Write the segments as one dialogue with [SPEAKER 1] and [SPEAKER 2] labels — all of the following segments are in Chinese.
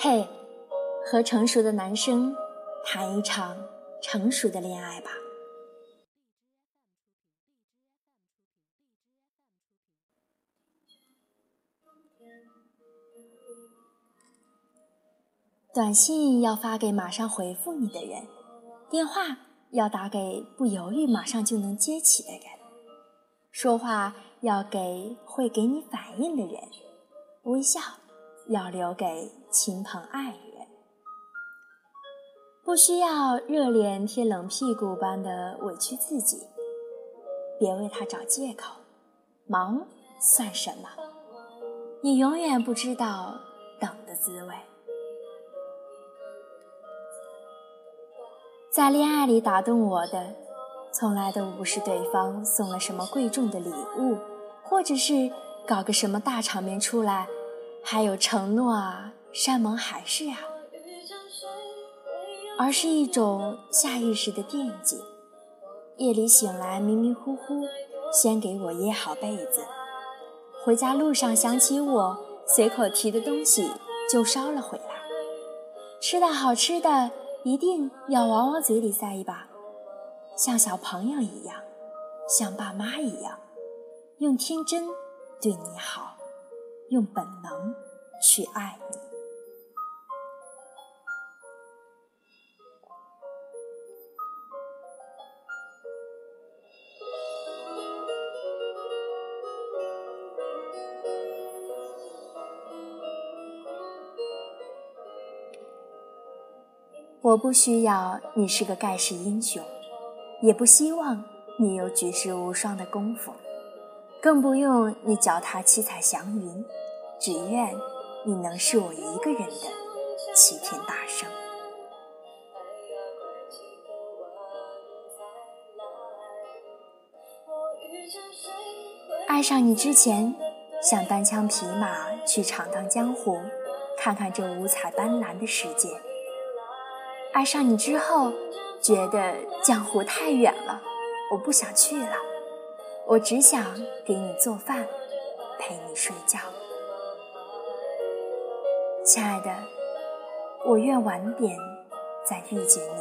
[SPEAKER 1] 嘿，和成熟的男生谈一场成熟的恋爱吧。短信要发给马上回复你的人，电话要打给不犹豫马上就能接起的人，说话要给会给你反应的人，微笑要留给亲朋爱人。不需要热脸贴冷屁股般的委屈自己，别为他找借口，忙算什么？你永远不知道等的滋味。在恋爱里打动我的，从来都不是对方送了什么贵重的礼物，或者是搞个什么大场面出来，还有承诺啊、山盟海誓啊，而是一种下意识的惦记。夜里醒来迷迷糊糊，先给我掖好被子，回家路上想起我，随口提的东西就捎了回来，吃的好吃的。一定要往我嘴里塞一把，像小朋友一样，像爸妈一样，用天真对你好，用本能去爱你。我不需要你是个盖世英雄，也不希望你有举世无双的功夫，更不用你脚踏七彩祥云，只愿你能是我一个人的齐天大圣。爱上你之前，想单枪匹马去闯荡江湖，看看这五彩斑斓的世界。爱上你之后，觉得江湖太远了，我不想去了。我只想给你做饭，陪你睡觉。亲爱的，我愿晚点再遇见你。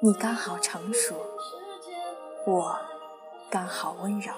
[SPEAKER 1] 你刚好成熟，我刚好温柔。